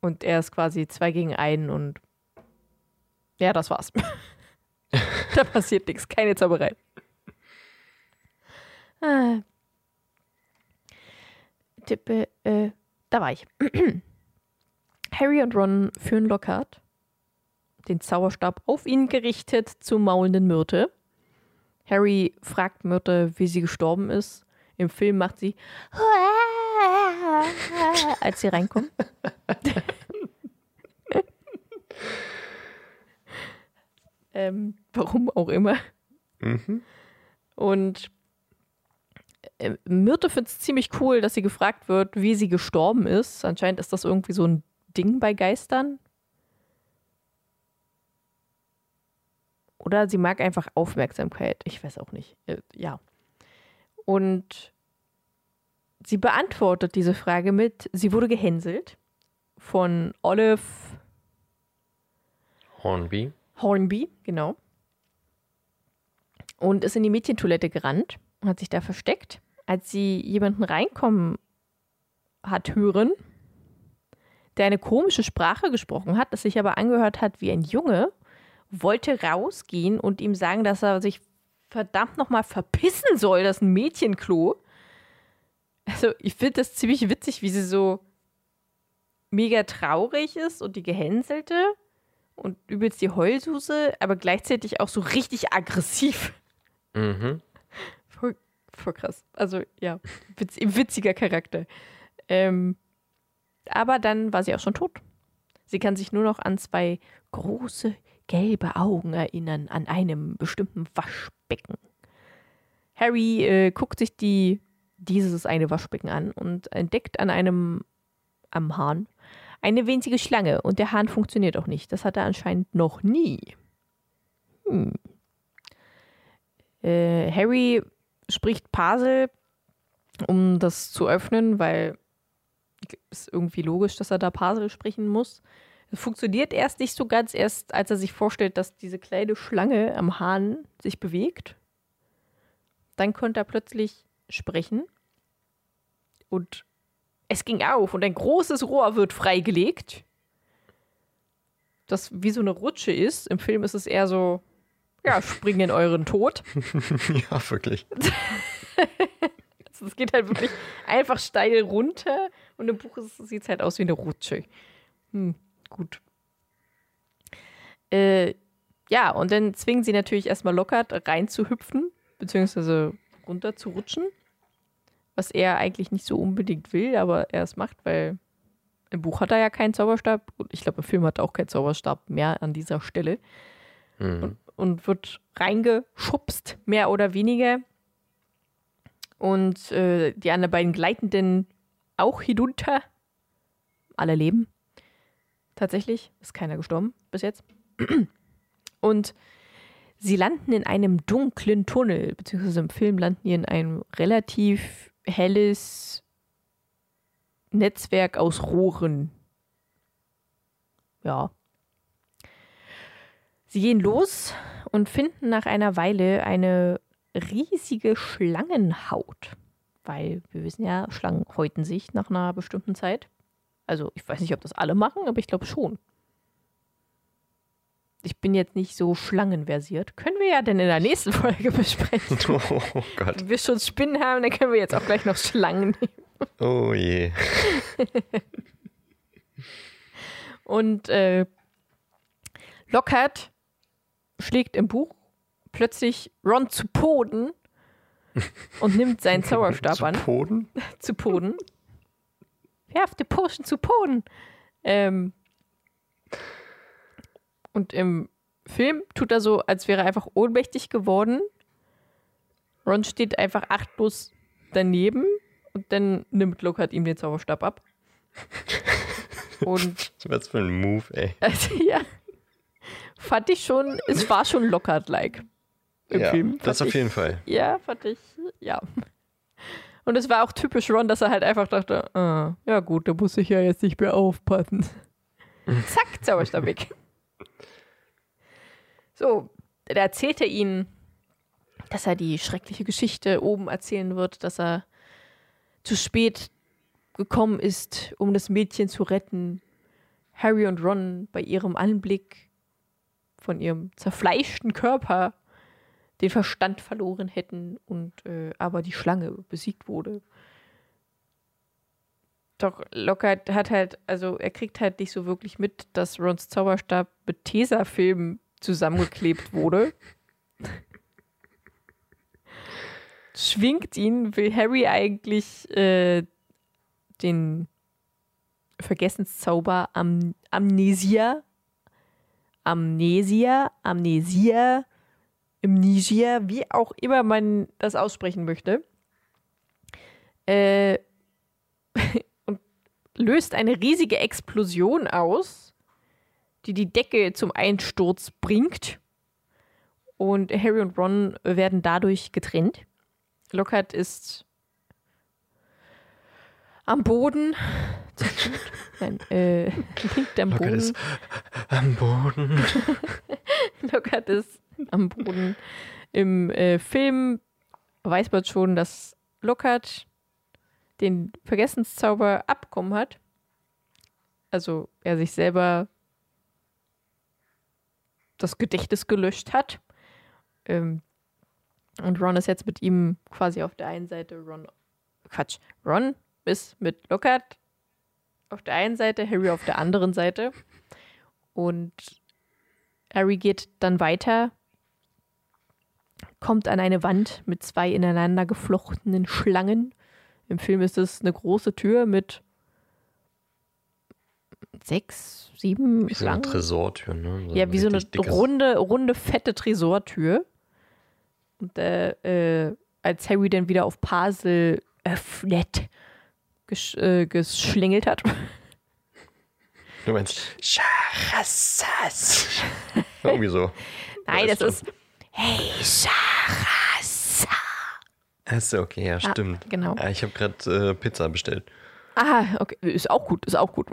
Und er ist quasi zwei gegen einen und ja, das war's. (laughs) da passiert nichts, keine Zauberei. Ah. Tippe, äh, da war ich. (clears throat) Harry und Ron führen Lockhart, den Zauberstab auf ihn gerichtet, zur maulenden Myrte. Harry fragt Myrte, wie sie gestorben ist. Im Film macht sie, (laughs) als sie reinkommt. (laughs) ähm, warum auch immer. Mhm. Und Myrte findet es ziemlich cool, dass sie gefragt wird, wie sie gestorben ist. Anscheinend ist das irgendwie so ein Ding bei Geistern. Oder sie mag einfach Aufmerksamkeit. Ich weiß auch nicht. Äh, ja. Und sie beantwortet diese Frage mit, sie wurde gehänselt von Olive Hornby. Hornby, genau. Und ist in die Mädchentoilette gerannt und hat sich da versteckt. Als sie jemanden reinkommen hat hören, der eine komische Sprache gesprochen hat, das sich aber angehört hat wie ein Junge, wollte rausgehen und ihm sagen, dass er sich verdammt nochmal verpissen soll, das ist ein Mädchenklo. Also, ich finde das ziemlich witzig, wie sie so mega traurig ist und die Gehänselte und übelst die Heulsuse, aber gleichzeitig auch so richtig aggressiv. Mhm. Voll, krass. Also, ja, witz, witziger Charakter. Ähm, aber dann war sie auch schon tot. Sie kann sich nur noch an zwei große gelbe Augen erinnern, an einem bestimmten Waschbecken. Harry äh, guckt sich die, dieses eine Waschbecken an und entdeckt an einem, am Hahn, eine winzige Schlange und der Hahn funktioniert auch nicht. Das hat er anscheinend noch nie. Hm. Äh, Harry spricht Pasel, um das zu öffnen, weil es irgendwie logisch, dass er da Pasel sprechen muss. Das funktioniert erst nicht so ganz, erst als er sich vorstellt, dass diese kleine Schlange am Hahn sich bewegt. Dann konnte er plötzlich sprechen und es ging auf und ein großes Rohr wird freigelegt. das wie so eine Rutsche ist. Im Film ist es eher so, ja, springen in euren Tod. (laughs) ja, wirklich. also (laughs) es geht halt wirklich einfach steil runter und im Buch sieht es halt aus wie eine Rutsche. Hm, gut. Äh, ja, und dann zwingen sie natürlich erstmal Lockhart reinzuhüpfen, beziehungsweise runter zu rutschen. Was er eigentlich nicht so unbedingt will, aber er es macht, weil im Buch hat er ja keinen Zauberstab. Und ich glaube, im Film hat er auch keinen Zauberstab mehr an dieser Stelle. Mhm. Und, und, wird reingeschubst, mehr oder weniger. Und äh, die anderen beiden Gleitenden auch hinunter. Alle leben. Tatsächlich ist keiner gestorben bis jetzt. (clears throat) Und sie landen in einem dunklen Tunnel, beziehungsweise im Film landen die in einem relativ helles Netzwerk aus Rohren. Ja. Sie gehen los und finden nach einer Weile eine riesige Schlangenhaut. Weil wir wissen ja, Schlangen häuten sich nach einer bestimmten Zeit. Also ich weiß nicht, ob das alle machen, aber ich glaube schon. Ich bin jetzt nicht so schlangenversiert. Können wir ja denn in der nächsten (laughs) Folge besprechen. (laughs) Oh Gott. Wenn wir schon Spinnen haben, dann können wir jetzt auch gleich noch Schlangen nehmen. Oh je. (laughs) Und äh, Lockhart schlägt im Buch plötzlich Ron zu Poden und nimmt seinen (laughs) Zauberstab zu an. Poden? (laughs) zu Poden. Werft die Potion zu Poden. Ähm, und im Film tut er so, als wäre er einfach ohnmächtig geworden. Ron steht einfach achtlos daneben und dann nimmt Lockhart ihm den Zauberstab ab. (laughs) Und. Was für ein Move, ey. Also, ja. Fand ich schon, es war schon Lockhart-like. Im ja, Film. Das auf ich, jeden Fall. Ja, fand ich, ja. Und es war auch typisch Ron, dass er halt einfach dachte, ah, ja gut, da muss ich ja jetzt nicht mehr aufpassen. (laughs) Zack, Zauberstab weg. So, da erzählt er ihnen, dass er die schreckliche Geschichte oben erzählen wird, dass er zu spät gekommen ist, um das Mädchen zu retten. Harry und Ron bei ihrem Anblick von ihrem zerfleischten Körper den Verstand verloren hätten und äh, aber die Schlange besiegt wurde. Doch Lockhart hat halt, also er kriegt halt nicht so wirklich mit, dass Rons Zauberstab mit Tesafilm zusammengeklebt wurde. (laughs) schwingt ihn, will Harry eigentlich äh, den Vergessenszauber Am Amnesia, Amnesia, Amnesia, Amnesia, wie auch immer man das aussprechen möchte, äh, (laughs) und löst eine riesige Explosion aus, die die Decke zum Einsturz bringt. Und Harry und Ron werden dadurch getrennt. Lockhart ist am Boden. (laughs) Nein, äh, (laughs) (laughs) liegt am Boden. (laughs) Ist am Boden. Lockhart ist am Boden. Im äh, Film weiß man schon, dass Lockhart den Vergessenszauber abbekommen hat. Also er sich selber das Gedächtnis gelöscht hat. Ähm, und Ron ist jetzt mit ihm quasi auf der einen Seite. Ron, Quatsch, Ron ist mit Lockhart auf der einen Seite, Harry auf der anderen Seite. Und Harry geht dann weiter, kommt an eine Wand mit zwei ineinander geflochtenen Schlangen. Im Film ist es eine große Tür mit sechs, sieben wie Schlangen. So eine Tresortür, ne? So ja, wie so eine runde, runde, fette Tresortür. Und äh, äh, als Harry dann wieder auf Pasel öffnet, gesch äh, geschlingelt hat. Du meinst Scharassas. (laughs) Irgendwie so. Nein, das ist Hey Scharassa. Achso, okay, ja, stimmt. Ah, genau. Ja, ich habe gerade äh, Pizza bestellt. Ah, okay. Ist auch gut, ist auch gut.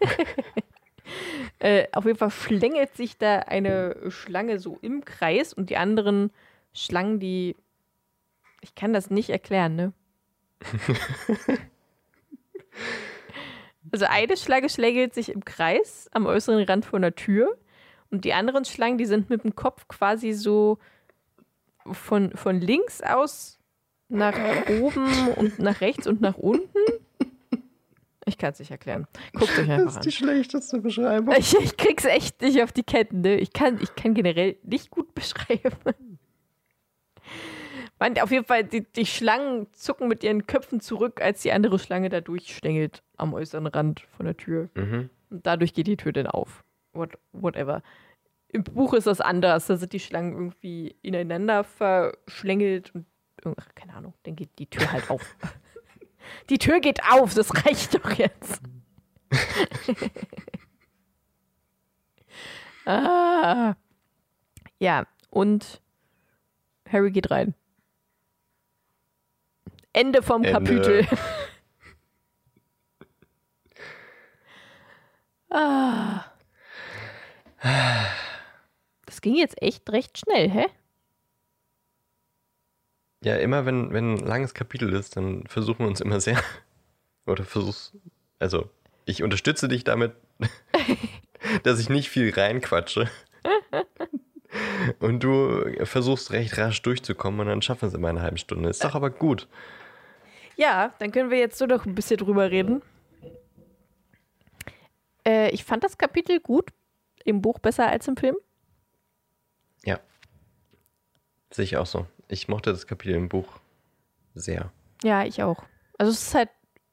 (laughs) äh, auf jeden Fall schlängelt sich da eine Schlange so im Kreis und die anderen Schlangen, die. Ich kann das nicht erklären, ne? (laughs) Also eine Schlange schlängelt sich im Kreis am äußeren Rand von der Tür und die anderen Schlangen, die sind mit dem Kopf quasi so von, von links aus nach oben und nach rechts und nach unten. Ich kann es nicht erklären. Guckt euch einfach Das ist an. die schlechteste Beschreibung. Ich, ich krieg's echt nicht auf die Ketten. Ne? Ich, kann, ich kann generell nicht gut beschreiben. Man, auf jeden Fall, die, die Schlangen zucken mit ihren Köpfen zurück, als die andere Schlange da durchstängelt am äußeren Rand von der Tür. Mhm. Und dadurch geht die Tür dann auf. What, whatever. Im Buch ist das anders. Da sind die Schlangen irgendwie ineinander verschlängelt und ach, keine Ahnung, dann geht die Tür halt auf. (laughs) die Tür geht auf, das reicht doch jetzt. (laughs) ah. Ja, und Harry geht rein. Ende vom Ende. Kapitel. (laughs) ah. Das ging jetzt echt recht schnell, hä? Ja, immer wenn, wenn ein langes Kapitel ist, dann versuchen wir uns immer sehr. (laughs) Oder versuchst. Also, ich unterstütze dich damit, (laughs) dass ich nicht viel reinquatsche. Und du versuchst recht rasch durchzukommen und dann schaffen wir es immer eine halbe Stunde. Ist doch aber gut. Ja, dann können wir jetzt so noch ein bisschen drüber reden. Äh, ich fand das Kapitel gut. Im Buch besser als im Film. Ja. Sehe ich auch so. Ich mochte das Kapitel im Buch sehr. Ja, ich auch. Also es ist halt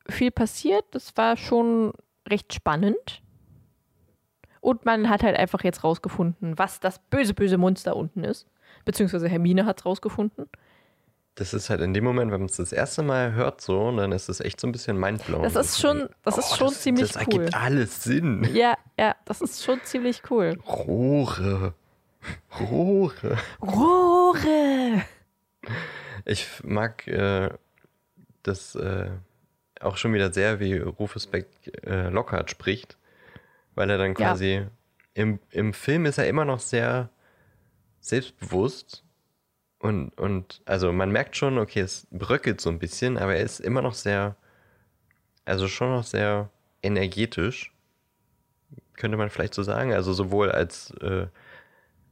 viel passiert. Das war schon recht spannend. Und man hat halt einfach jetzt rausgefunden, was das böse, böse Monster unten ist. Beziehungsweise Hermine hat es rausgefunden. Das ist halt in dem Moment, wenn man es das erste Mal hört, so, dann ist es echt so ein bisschen mindblowing. Das ist schon, das ist Oh, schon das, ziemlich Das cool. ergibt alles Sinn. Ja, ja, das ist schon ziemlich cool. Rohre. Rohre. Rohre! Ich mag äh, das äh, auch schon wieder sehr, wie Rufus Beck äh, Lockhart spricht, weil er dann Ja. quasi im, im Film ist er immer noch sehr selbstbewusst und, und also man merkt schon, okay, es bröckelt so ein bisschen, aber er ist immer noch sehr, also schon noch sehr energetisch, könnte man vielleicht so sagen. Also sowohl als äh,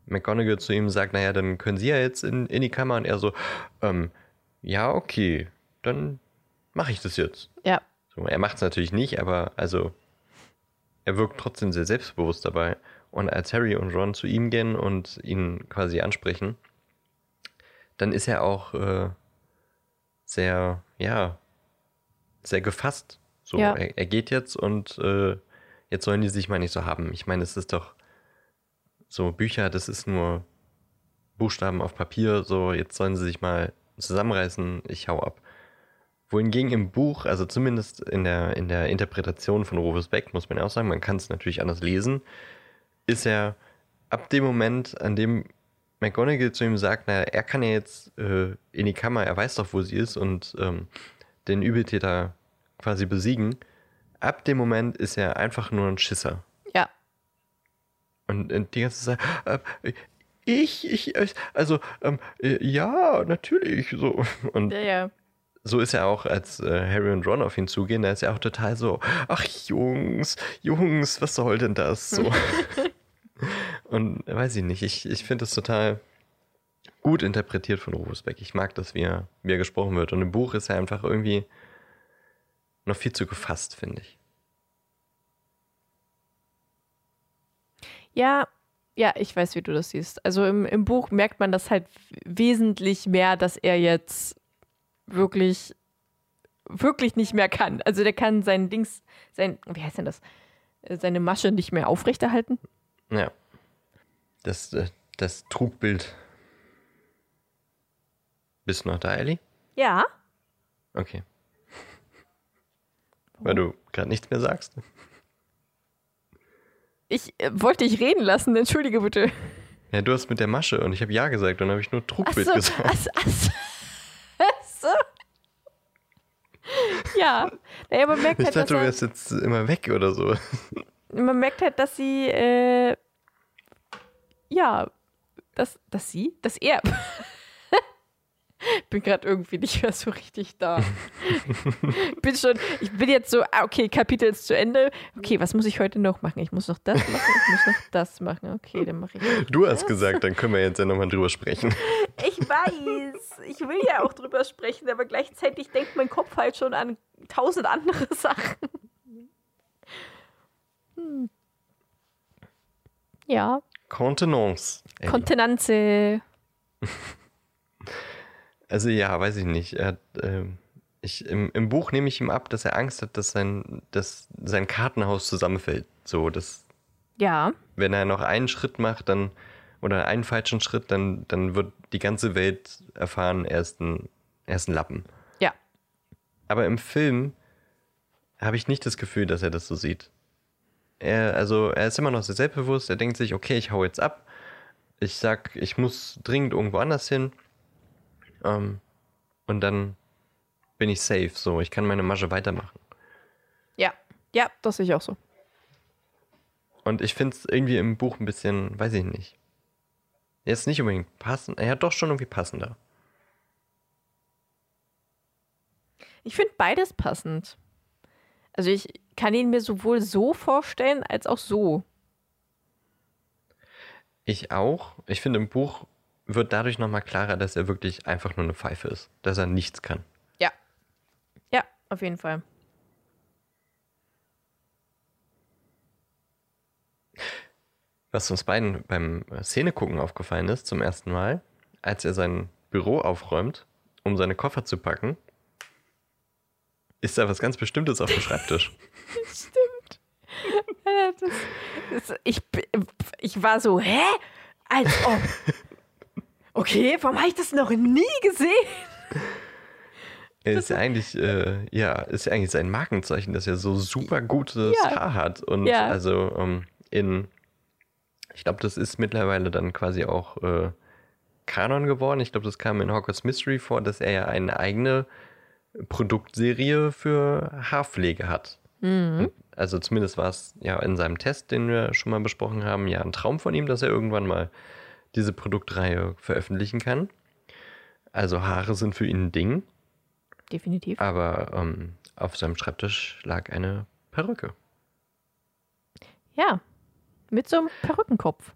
McGonagall zu ihm sagt, naja, dann können Sie ja jetzt in, in die Kammer und er so, ähm, ja, okay, dann mache ich das jetzt. Ja, So, er macht es natürlich nicht, aber also er wirkt trotzdem sehr selbstbewusst dabei. Und als Harry und Ron zu ihm gehen und ihn quasi ansprechen, dann ist er auch äh, sehr, ja, sehr gefasst. So, Ja. er, er geht jetzt und äh, jetzt sollen die sich mal nicht so haben. Ich meine, es ist doch so Bücher, das ist nur Buchstaben auf Papier, so jetzt sollen sie sich mal zusammenreißen, ich hau ab. Wohingegen im Buch, also zumindest in der, in der Interpretation von Rufus Beck, muss man ja auch sagen, man kann es natürlich anders lesen, ist er ab dem Moment, an dem McGonagall zu ihm sagt, naja, er kann ja jetzt äh, in die Kammer, er weiß doch, wo sie ist und ähm, den Übeltäter quasi besiegen, ab dem Moment ist er einfach nur ein Schisser. ja. Und, und die ganze Zeit, äh, ich, ich, also, ähm, äh, ja, natürlich, so. Und Ja, ja. so ist er auch, als äh, Harry und Ron auf ihn zugehen, da ist er auch total so, ach Jungs, Jungs, was soll denn das? So. (laughs) und weiß ich nicht, ich, ich finde das total gut interpretiert von Rufus Beck. Ich mag das, wie er, wie er gesprochen wird. Und im Buch ist er einfach irgendwie noch viel zu gefasst, finde ich. Ja, ja, ich weiß, wie du das siehst. Also im, im Buch merkt man das halt wesentlich mehr, dass er jetzt wirklich, wirklich nicht mehr kann. Also der kann sein Dings, sein, wie heißt denn das? Seine Masche nicht mehr aufrechterhalten. Ja. Das, äh, das Trugbild. Bist du noch da, Ellie? Ja. Okay. (laughs) Weil du gerade nichts mehr sagst. Ich äh, wollte dich reden lassen, entschuldige bitte. Ja, du hast mit der Masche und ich habe Ja gesagt und dann habe ich nur Trugbild Achso, gesagt. achso, achso. (laughs) achso. Ja, naja, man merkt Ich halt, dachte, dass du wärst jetzt immer weg oder so. man merkt halt, dass sie, äh, ja, dass, dass sie, dass er, (laughs) bin gerade irgendwie nicht mehr so richtig da. (laughs) bin schon, ich bin jetzt so, ah, okay, Kapitel ist zu Ende. Okay, was muss ich heute noch machen? Ich muss noch das machen, ich muss noch das machen. Okay, dann mache ich. Du hast gesagt, dann können wir jetzt ja nochmal drüber sprechen. (laughs) Ich weiß, ich will ja auch drüber sprechen, aber gleichzeitig denkt mein Kopf halt schon an tausend andere Sachen. Hm. Ja. Contenance. Kontenanze. (laughs) Also ja, weiß ich nicht. Er hat, ähm, ich, im, Im Buch nehme ich ihm ab, dass er Angst hat, dass sein, dass sein Kartenhaus zusammenfällt. So, dass ja. wenn er noch einen Schritt macht, dann oder einen falschen Schritt, dann, dann wird die ganze Welt erfahren, er ist ein, er ist ein Lappen. Ja. Aber im Film habe ich nicht das Gefühl, dass er das so sieht. Er, also, er ist immer noch sehr selbstbewusst, er denkt sich, okay, ich hau jetzt ab. Ich sag, ich muss dringend irgendwo anders hin. Ähm, und dann bin ich safe. So, ich kann meine Masche weitermachen. Ja, ja, das sehe ich auch so. Und ich finde es irgendwie im Buch ein bisschen, weiß ich nicht. Jetzt nicht unbedingt passend, ja doch schon irgendwie passender. Ich finde beides passend. Also ich kann ihn mir sowohl so vorstellen als auch so. Ich auch. Ich finde im Buch wird dadurch nochmal klarer, dass er wirklich einfach nur eine Pfeife ist. Dass er nichts kann. Ja. Ja, auf jeden Fall. Was uns beiden beim Szenegucken aufgefallen ist, zum ersten Mal, als er sein Büro aufräumt, um seine Koffer zu packen, ist da was ganz Bestimmtes auf dem Schreibtisch. (laughs) Stimmt. Das, das, ich, ich war so, hä? Als ob. Okay, warum habe ich das noch nie gesehen? (laughs) Ist ja eigentlich, äh, ja, ist ja eigentlich sein Markenzeichen, dass er so super gutes ja. Haar hat. Und ja. also ähm, in, ich glaube, das ist mittlerweile dann quasi auch äh, Kanon geworden. Ich glaube, das kam in Hogwarts Mystery vor, dass er ja eine eigene Produktserie für Haarpflege hat. Mhm. Also zumindest war es ja in seinem Test, den wir schon mal besprochen haben, ja ein Traum von ihm, dass er irgendwann mal diese Produktreihe veröffentlichen kann. Also Haare sind für ihn ein Ding. Definitiv. Aber ähm, auf seinem Schreibtisch lag eine Perücke. Ja, mit so einem Perückenkopf.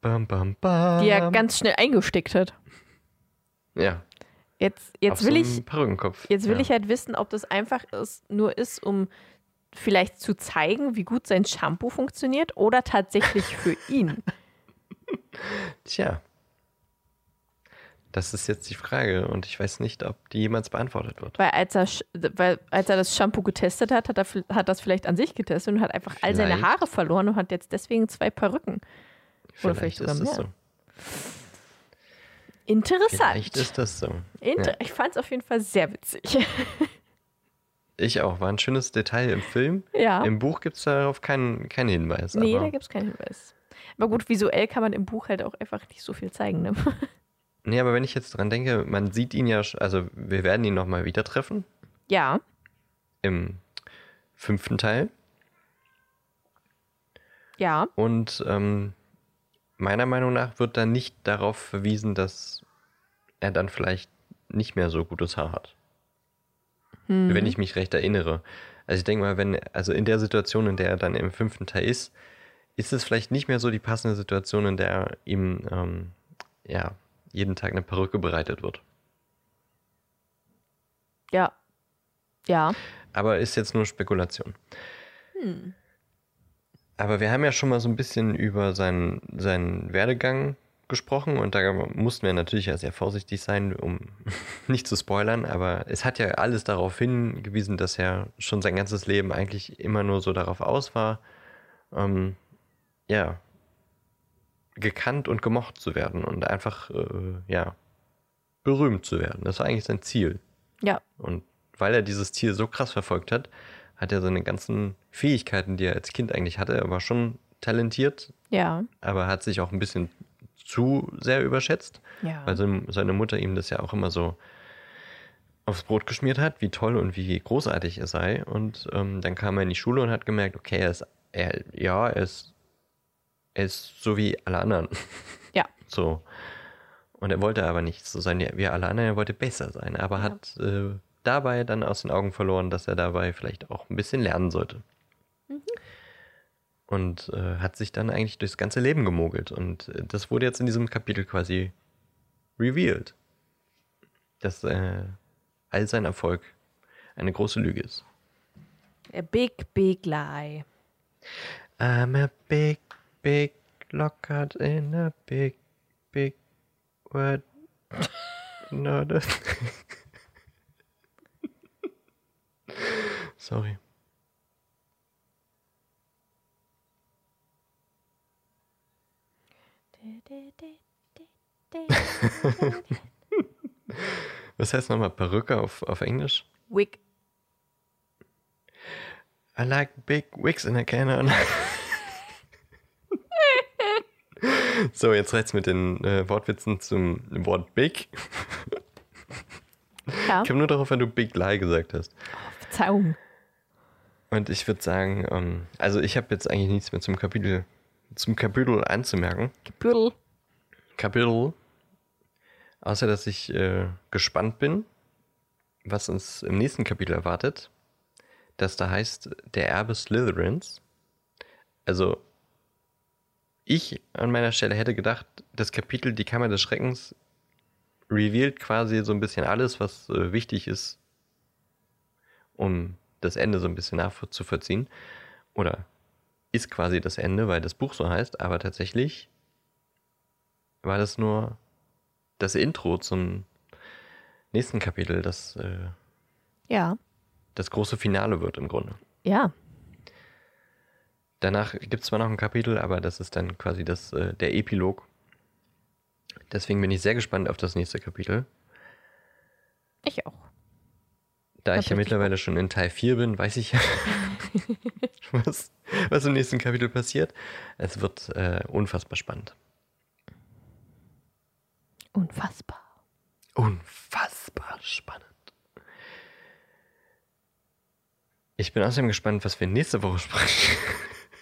Bam, bam, bam. Die er ganz schnell eingesteckt hat. Ja. Jetzt, jetzt will so ich. Jetzt will ja. ich halt wissen, ob das einfach ist, nur ist, um vielleicht zu zeigen, wie gut sein Shampoo funktioniert oder tatsächlich für (laughs) ihn. Tja. Das ist jetzt die Frage und ich weiß nicht, ob die jemals beantwortet wird. Weil als er, weil, als er das Shampoo getestet hat, hat er hat das vielleicht an sich getestet und hat einfach all seine Haare verloren und hat jetzt deswegen zwei Perücken. Vielleicht Oder vielleicht sogar mehr. So. Interessant. Vielleicht ist das so. Inter ja. Ich fand es auf jeden Fall sehr witzig. (laughs) Ich auch. War ein schönes Detail im Film. Ja. Im Buch gibt es darauf keinen, keinen Hinweis. Nee, da gibt es keinen Hinweis. Aber gut, visuell kann man im Buch halt auch einfach nicht so viel zeigen, ne? (laughs) Nee, aber wenn ich jetzt dran denke, man sieht ihn ja, also wir werden ihn nochmal wieder treffen. Ja. Im fünften Teil. Ja. Und ähm, meiner Meinung nach wird da nicht darauf verwiesen, dass er dann vielleicht nicht mehr so gutes Haar hat. Hm. Wenn ich mich recht erinnere. Also ich denke mal, wenn, also in der Situation, in der er dann im fünften Teil ist, ist es vielleicht nicht mehr so die passende Situation, in der ihm ähm, ja, jeden Tag eine Perücke bereitet wird. Ja. Ja. Aber ist jetzt nur Spekulation. Hm. Aber wir haben ja schon mal so ein bisschen über seinen, seinen Werdegang gesprochen und da mussten wir natürlich ja sehr vorsichtig sein, um (laughs) nicht zu spoilern, aber es hat ja alles darauf hingewiesen, dass er schon sein ganzes Leben eigentlich immer nur so darauf aus war, ähm, ja, gekannt und gemocht zu werden und einfach, äh, ja, berühmt zu werden. Das war eigentlich sein Ziel. Ja. Und weil er dieses Ziel so krass verfolgt hat, hat er seine ganzen Fähigkeiten, die er als Kind eigentlich hatte, er war schon talentiert. Ja. Aber hat sich auch ein bisschen zu sehr überschätzt. Ja. Weil seine Mutter ihm das ja auch immer so aufs Brot geschmiert hat, wie toll und wie großartig er sei. Und ähm, dann kam er in die Schule und hat gemerkt, okay, er ist, er, ja, er ist er ist so wie alle anderen. (laughs) Ja. So. Und er wollte aber nicht so sein wie alle anderen, er wollte besser sein, aber Ja. hat äh, dabei dann aus den Augen verloren, dass er dabei vielleicht auch ein bisschen lernen sollte. Und äh, hat sich dann eigentlich durchs ganze Leben gemogelt. Und äh, das wurde jetzt in diesem Kapitel quasi revealed. Dass äh, all sein Erfolg eine große Lüge ist. A big, big lie. I'm a big, big lockout in a big, big word. (laughs) No, das. Sorry. (laughs) Was heißt nochmal Perücke auf, auf Englisch? Wig. I like big wigs in a cannon. (laughs) so, jetzt reicht's mit den äh, Wortwitzen zum Wort big. Ja. Ich komme nur darauf, wenn du Big Lie gesagt hast. Verzeihung. Und ich würde sagen, ähm, also ich habe jetzt eigentlich nichts mehr zum Kapitel, zum Kapitel anzumerken. Gebürdel. Kapitel. Außer, dass ich äh, gespannt bin, was uns im nächsten Kapitel erwartet. Das da heißt Der Erbe Slytherins. Also, ich an meiner Stelle hätte gedacht, das Kapitel Die Kammer des Schreckens revealed quasi so ein bisschen alles, was äh, wichtig ist, um das Ende so ein bisschen nachzuvollziehen. Oder ist quasi das Ende, weil das Buch so heißt, aber tatsächlich war das nur das Intro zum nächsten Kapitel, das äh, Ja. das große Finale wird im Grunde. Ja. Danach gibt es zwar noch ein Kapitel, aber das ist dann quasi das, äh, der Epilog. Deswegen bin ich sehr gespannt auf das nächste Kapitel. Ich auch. Da ich ja mittlerweile schon in Teil 4 bin, weiß ich ja, (laughs) was, was im nächsten Kapitel passiert. Es wird äh, unfassbar spannend. Unfassbar. Unfassbar spannend. Ich bin außerdem gespannt, was wir nächste Woche sprechen.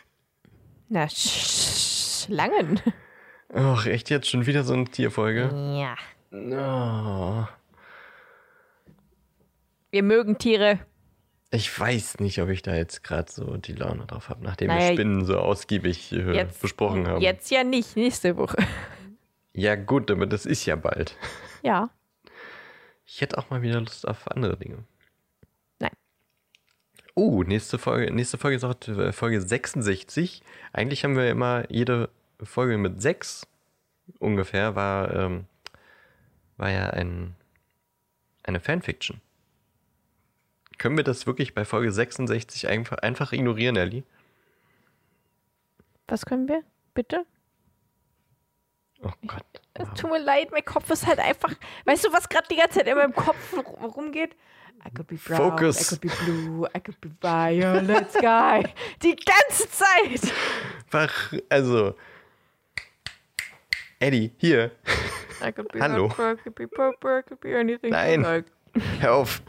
(laughs) Na, Sch Schlangen. Ach, echt jetzt schon wieder so eine Tierfolge? Ja. Oh, Wir mögen Tiere. ich weiß nicht, ob ich da jetzt gerade so die Laune drauf habe, nachdem Naja, wir Spinnen so ausgiebig äh, Jetzt, besprochen haben. Jetzt ja nicht, nächste Woche. (laughs) Ja gut, aber das ist ja bald. (laughs) Ja. Ich hätte auch mal wieder Lust auf andere Dinge. Nein. Oh, nächste Folge, nächste Folge ist auch äh, Folge 66. Eigentlich haben wir immer jede Folge mit sechs ungefähr war, ähm, war ja ein, eine Fanfiction. Können wir das wirklich bei Folge 66 einfach, einfach ignorieren, Ellie? Was können wir? Bitte? Oh Gott. Es tut mir leid, mein Kopf ist halt einfach. Weißt du, was gerade die ganze Zeit in meinem Kopf ru- rumgeht? I could be brown, Focus. I could be blue, I could be violet sky. Die ganze Zeit. Einfach, also. Eddie, hier, I could be Hallo. purple, I could be purple, I could be anything. Nein. you like. hör auf.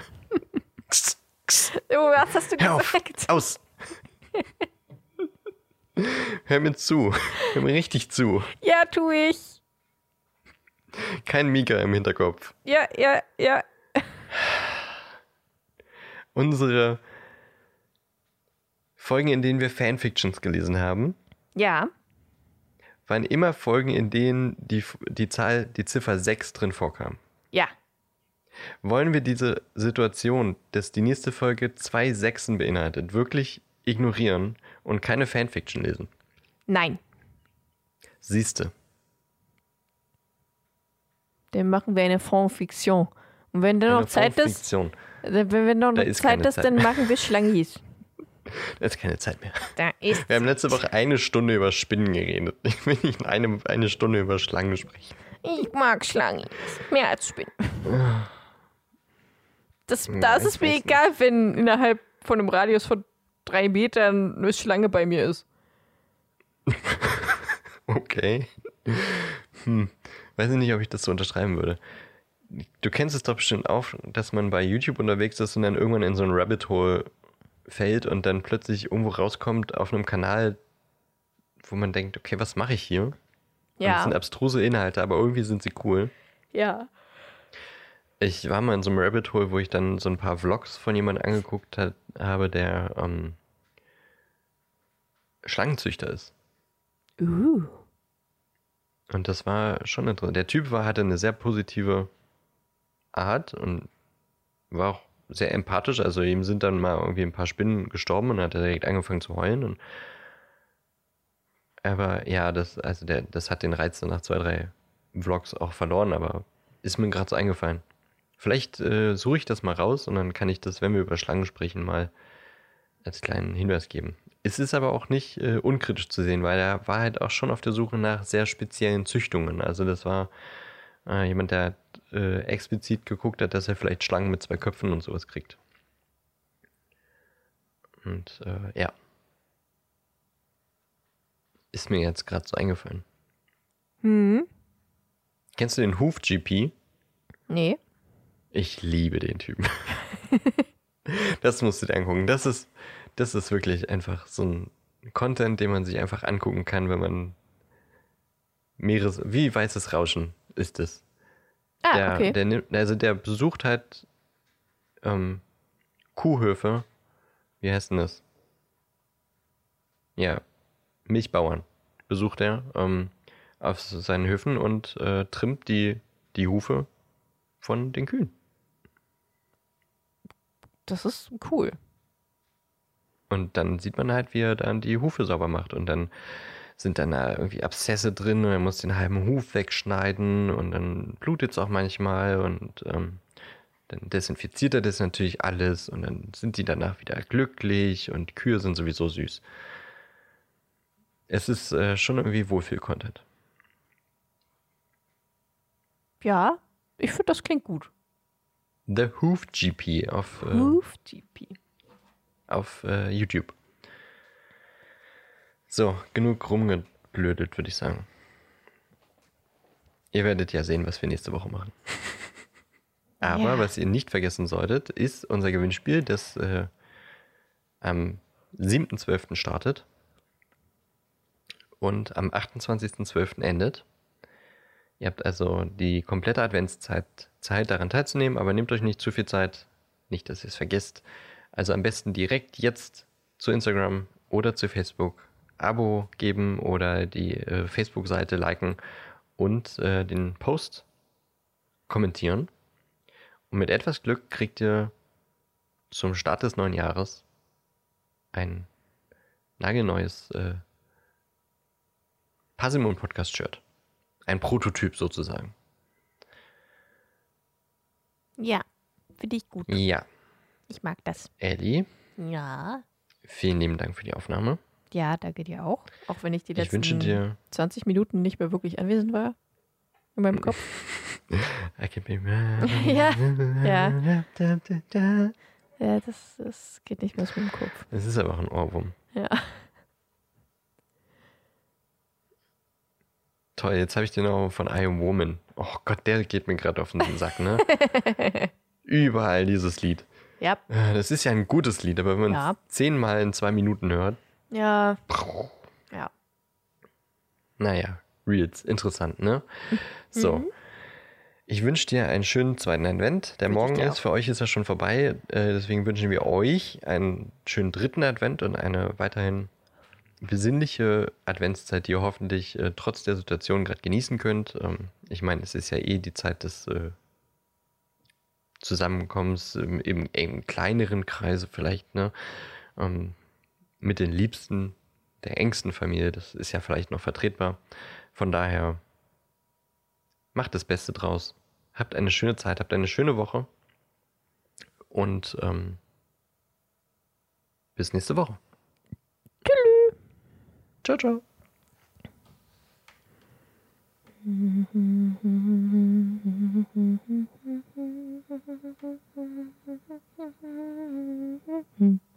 Oh, was hast du Hör auf. gesagt? Aus. Hör mir zu. Hör mir richtig zu. Ja, tu ich. Kein Mika im Hinterkopf. Ja, ja, ja. Unsere Folgen, in denen wir Fanfictions gelesen haben, Ja. waren immer Folgen, in denen die, die Zahl, die Ziffer 6 drin vorkam. Ja. Wollen wir diese Situation, dass die nächste Folge zwei Sechsen beinhaltet, wirklich ignorieren und keine Fanfiction lesen? Nein. Siehste. Dann machen wir eine Fanfiction. Und wenn dann noch Zeit ist, wenn wir noch Da Zeit ist, Zeit dann machen wir Schlangis. (laughs) Da ist keine Zeit mehr. Da ist. Wir haben letzte Woche eine Stunde über Spinnen geredet. (laughs) Ich will nicht eine, eine Stunde über Schlangen sprechen. Ich mag Schlangis. Mehr als Spinnen. (laughs) Das, Ja, da ist es mir weiß nicht. egal, wenn innerhalb von einem Radius von drei Metern eine Schlange bei mir ist. (laughs) Okay. Hm. Weiß ich nicht, ob ich das so unterschreiben würde. Du kennst es doch bestimmt auch, dass man bei YouTube unterwegs ist und dann irgendwann in so ein Rabbit Hole fällt und dann plötzlich irgendwo rauskommt auf einem Kanal, wo man denkt, okay, was mache ich hier? Und es Ja. sind abstruse Inhalte, aber irgendwie sind sie cool. Ja. Ich war mal in so einem Rabbit Hole, wo ich dann so ein paar Vlogs von jemandem angeguckt hat, habe, der ähm, Schlangenzüchter ist. Uh. Und das war schon interessant. Der Typ war, hatte eine sehr positive Art und war auch sehr empathisch. Also ihm sind dann mal irgendwie ein paar Spinnen gestorben und hat er direkt angefangen zu heulen. Und aber ja, das, also der, das hat den Reiz dann nach zwei, drei Vlogs auch verloren, aber ist mir gerade so eingefallen. Vielleicht äh, suche ich das mal raus und dann kann ich das, wenn wir über Schlangen sprechen, mal als kleinen Hinweis geben. Es ist aber auch nicht äh, unkritisch zu sehen, weil er war halt auch schon auf der Suche nach sehr speziellen Züchtungen. Also das war äh, jemand, der äh, explizit geguckt hat, dass er vielleicht Schlangen mit zwei Köpfen und sowas kriegt. Und äh, ja. Ist mir jetzt gerade so eingefallen. Hm. Kennst du den Hoof GP? Nee. Ich liebe den Typen. (laughs) das musst du dir angucken. Das ist, das ist wirklich einfach so ein Content, den man sich einfach angucken kann, wenn man Meeres, wie weißes Rauschen ist es. Ah, der, okay. der nimmt, also der besucht halt ähm, Kuhhöfe. Wie heißt denn das? Ja, Milchbauern besucht er ähm, auf seinen Höfen und äh, trimmt die, die Hufe von den Kühen. Das ist cool. Und dann sieht man halt, wie er dann die Hufe sauber macht. Und dann sind dann da irgendwie Abszesse drin und er muss den halben Huf wegschneiden und dann blutet es auch manchmal und ähm, dann desinfiziert er das natürlich alles und dann sind die danach wieder glücklich und Kühe sind sowieso süß. Es ist äh, schon irgendwie Wohlfühl-Content. Ja, ich finde, das klingt gut. The Hoof GP auf, äh, Hoof GP. auf äh, YouTube. So, genug rumgeblödelt, würde ich sagen. Ihr werdet ja sehen, was wir nächste Woche machen. (laughs) Aber Ja. was ihr nicht vergessen solltet, ist unser Gewinnspiel, das äh, am 7.12. startet und am 28.12. endet. Ihr habt also die komplette Adventszeit Zeit, daran teilzunehmen, aber nehmt euch nicht zu viel Zeit, nicht, dass ihr es vergesst. Also am besten direkt jetzt zu Instagram oder zu Facebook Abo geben oder die äh, Facebook-Seite liken und äh, den Post kommentieren. Und mit etwas Glück kriegt ihr zum Start des neuen Jahres ein nagelneues äh, Passimon Podcast Shirt. Ein Prototyp sozusagen. Ja, finde ich gut. Ja, Ich mag das. Ellie, Ja. vielen lieben Dank für die Aufnahme. Ja, danke dir auch. Auch wenn ich die Ich letzten wünsche dir 20 Minuten nicht mehr wirklich anwesend war. In meinem Kopf. (laughs) (laughs) Ja, ja. (laughs) Ja, das, das geht nicht mehr aus meinem Kopf. Es ist aber auch ein Ohrwurm. Ja. Toll, jetzt habe ich den noch von I Am Woman. Oh Gott, der geht mir gerade auf den Sack, ne? (laughs) Überall dieses Lied. Ja. Äh, Das ist ja ein gutes Lied, aber wenn man Ja. es zehnmal in zwei Minuten hört, Ja. Ja. naja, Reels, interessant, ne? So. Ich wünsche dir einen schönen zweiten Advent. Der Mhm. Wünsch ich morgen ist, auch. für euch ist er schon vorbei. Äh, deswegen wünschen wir euch einen schönen dritten Advent und eine weiterhin besinnliche Adventszeit, die ihr hoffentlich äh, trotz der Situation gerade genießen könnt. Ähm, ich meine, es ist ja eh die Zeit des äh, Zusammenkommens im, im, im kleineren Kreise vielleicht, ne? Ähm, mit den Liebsten der engsten Familie. Das ist ja vielleicht noch vertretbar. Von daher macht das Beste draus. Habt eine schöne Zeit, habt eine schöne Woche. Und ähm, bis nächste Woche. Ciao, ciao. (laughs)